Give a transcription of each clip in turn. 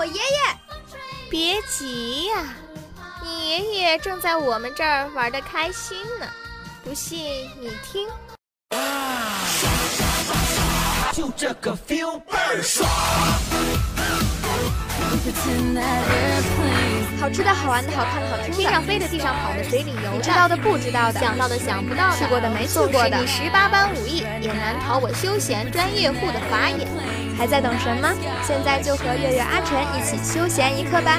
我爷爷。别急呀，你爷爷正在我们这儿玩的开心呢。不信你听。就这个 feel 倍儿爽。好吃的好玩的好看的好听的，天上飞的地上跑的水里游的，知道的不知道的，想到的想不到的，去过的没去过的，你十八般武艺也难逃我休闲专业户的法眼。还在等什么？现在就和月月阿晨一起休闲一刻吧。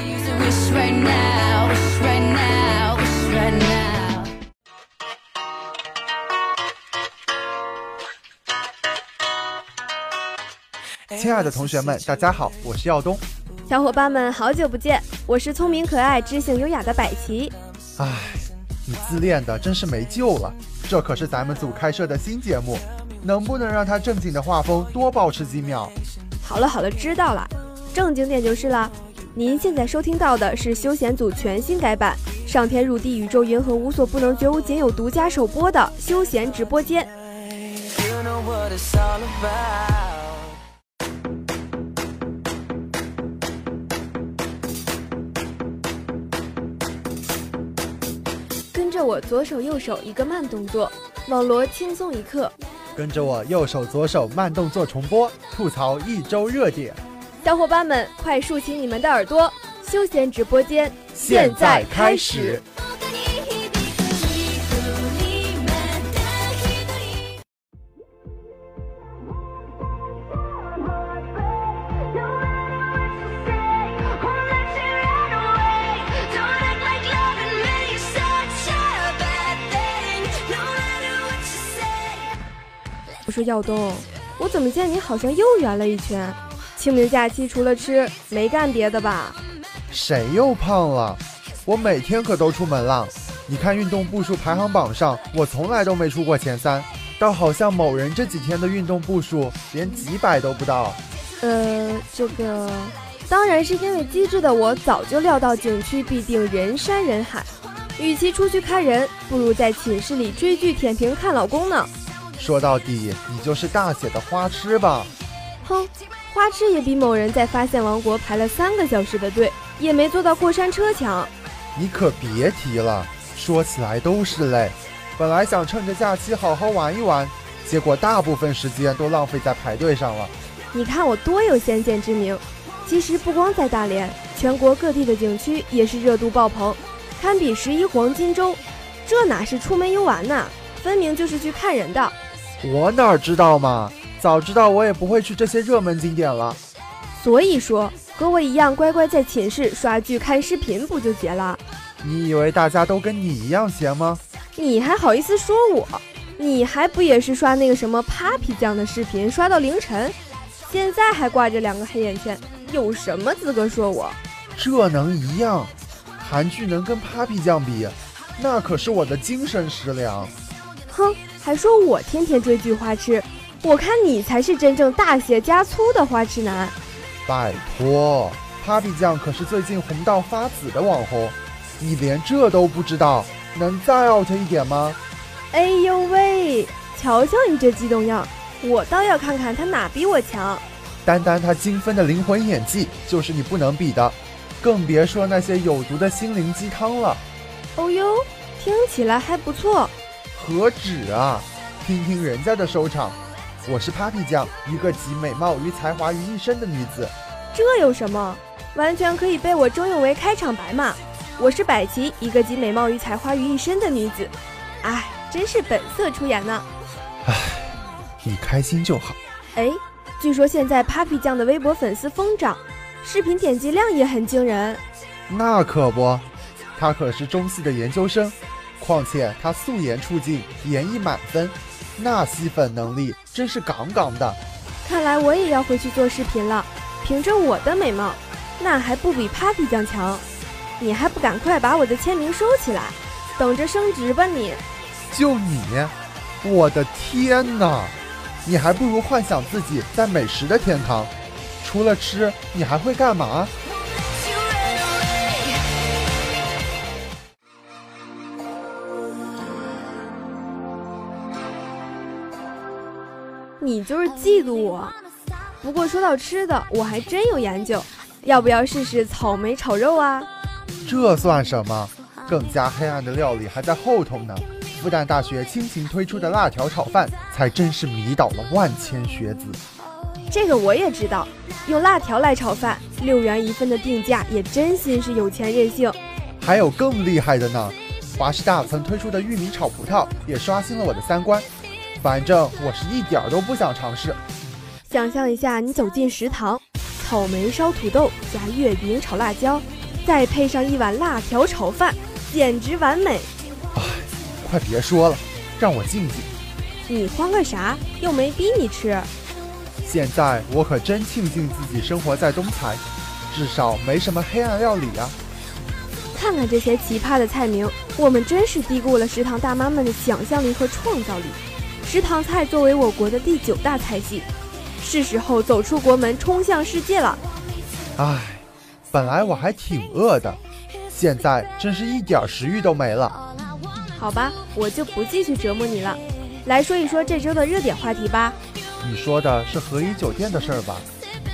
亲爱的同学们，大家好，我是耀东。小伙伴们，好久不见，我是聪明可爱、知性优雅的百奇。唉，你自恋的真是没救了。这可是咱们组开设的新节目，能不能让他正经的画风多保持几秒？好了好了，知道了，正经点就是了。您现在收听到的是休闲组全新改版《上天入地、宇宙银河无所不能、绝无仅有》独家首播的休闲直播间。我左手右手一个慢动作，网罗轻松一刻。跟着我右手左手慢动作重播，吐槽一周热点。小伙伴们，快竖起你们的耳朵，休闲直播间现在开始。说耀东，我怎么见你好像又圆了一圈？清明假期除了吃，没干别的吧？谁又胖了？我每天可都出门了。你看运动步数排行榜上，我从来都没出过前三，倒好像某人这几天的运动步数连几百都不到。呃，这个当然是因为机智的我早就料到景区必定人山人海，与其出去看人，不如在寝室里追剧舔屏看老公呢。说到底，你就是大写的花痴吧？哼，花痴也比某人在发现王国排了三个小时的队，也没坐到过山车强。你可别提了，说起来都是泪。本来想趁着假期好好玩一玩，结果大部分时间都浪费在排队上了。你看我多有先见之明。其实不光在大连，全国各地的景区也是热度爆棚，堪比十一黄金周。这哪是出门游玩呐，分明就是去看人的。我哪知道嘛！早知道我也不会去这些热门景点了。所以说，和我一样乖乖在寝室刷剧看视频不就结了？你以为大家都跟你一样闲吗？你还好意思说我？你还不也是刷那个什么 Papi 酱的视频刷到凌晨？现在还挂着两个黑眼圈，有什么资格说我？这能一样？韩剧能跟 Papi 酱比？那可是我的精神食粮。哼！还说我天天追剧花痴，我看你才是真正大写加粗的花痴男。拜托，Papi 酱可是最近红到发紫的网红，你连这都不知道，能再 out 一点吗？哎呦喂，瞧瞧你这激动样，我倒要看看他哪比我强。单单他精分的灵魂演技就是你不能比的，更别说那些有毒的心灵鸡汤了。哦呦，听起来还不错。何止啊！听听人家的收场。我是 Papi 酱，一个集美貌与才华于一身的女子。这有什么？完全可以被我征用为开场白嘛！我是百奇，一个集美貌与才华于一身的女子。哎，真是本色出演呢。哎，你开心就好。哎，据说现在 Papi 酱的微博粉丝疯涨，视频点击量也很惊人。那可不，他可是中戏的研究生。况且他素颜出镜，演绎满分，那吸粉能力真是杠杠的。看来我也要回去做视频了。凭着我的美貌，那还不比 Papi 酱强？你还不赶快把我的签名收起来，等着升职吧你！就你，我的天哪！你还不如幻想自己在美食的天堂，除了吃，你还会干嘛？你就是嫉妒我。不过说到吃的，我还真有研究。要不要试试草莓炒肉啊？这算什么？更加黑暗的料理还在后头呢。复旦大学倾情推出的辣条炒饭，才真是迷倒了万千学子。这个我也知道，用辣条来炒饭，六元一份的定价也真心是有钱任性。还有更厉害的呢，华师大曾推出的玉米炒葡萄也刷新了我的三观。反正我是一点都不想尝试。想象一下，你走进食堂，草莓烧土豆加月饼炒辣椒，再配上一碗辣条炒饭，简直完美。哎，快别说了，让我静静。你慌个啥？又没逼你吃。现在我可真庆幸自己生活在东财，至少没什么黑暗料理啊。看看这些奇葩的菜名，我们真是低估了食堂大妈们的想象力和创造力。食堂菜作为我国的第九大菜系，是时候走出国门，冲向世界了。唉，本来我还挺饿的，现在真是一点食欲都没了。好吧，我就不继续折磨你了，来说一说这周的热点话题吧。你说的是和颐酒店的事儿吧？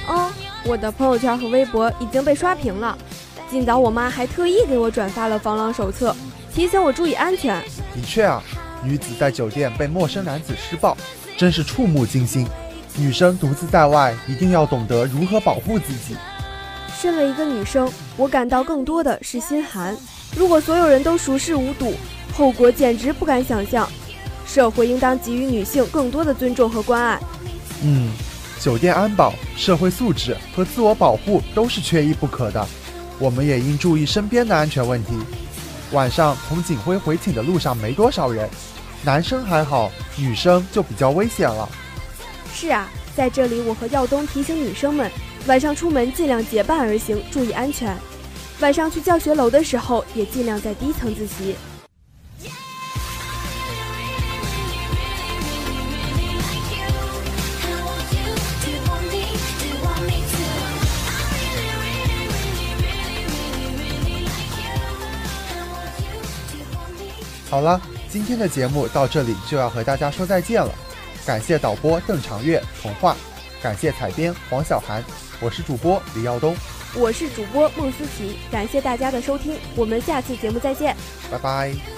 哦，我的朋友圈和微博已经被刷屏了。今早我妈还特意给我转发了防狼手册，提醒我注意安全。的确啊，女子在酒店被陌生男子施暴，真是触目惊心。女生独自在外，一定要懂得如何保护自己。身为一个女生，我感到更多的是心寒。如果所有人都熟视无睹，后果简直不敢想象。社会应当给予女性更多的尊重和关爱。嗯，酒店安保、社会素质和自我保护都是缺一不可的。我们也应注意身边的安全问题。晚上从警徽回寝的路上没多少人，男生还好，女生就比较危险了。是啊，在这里我和耀东提醒女生们，晚上出门尽量结伴而行，注意安全。晚上去教学楼的时候，也尽量在低层自习。好了，今天的节目到这里就要和大家说再见了。感谢导播邓长月、童话，感谢采编黄小涵，我是主播李耀东，我是主播孟思琪，感谢大家的收听，我们下次节目再见，拜拜。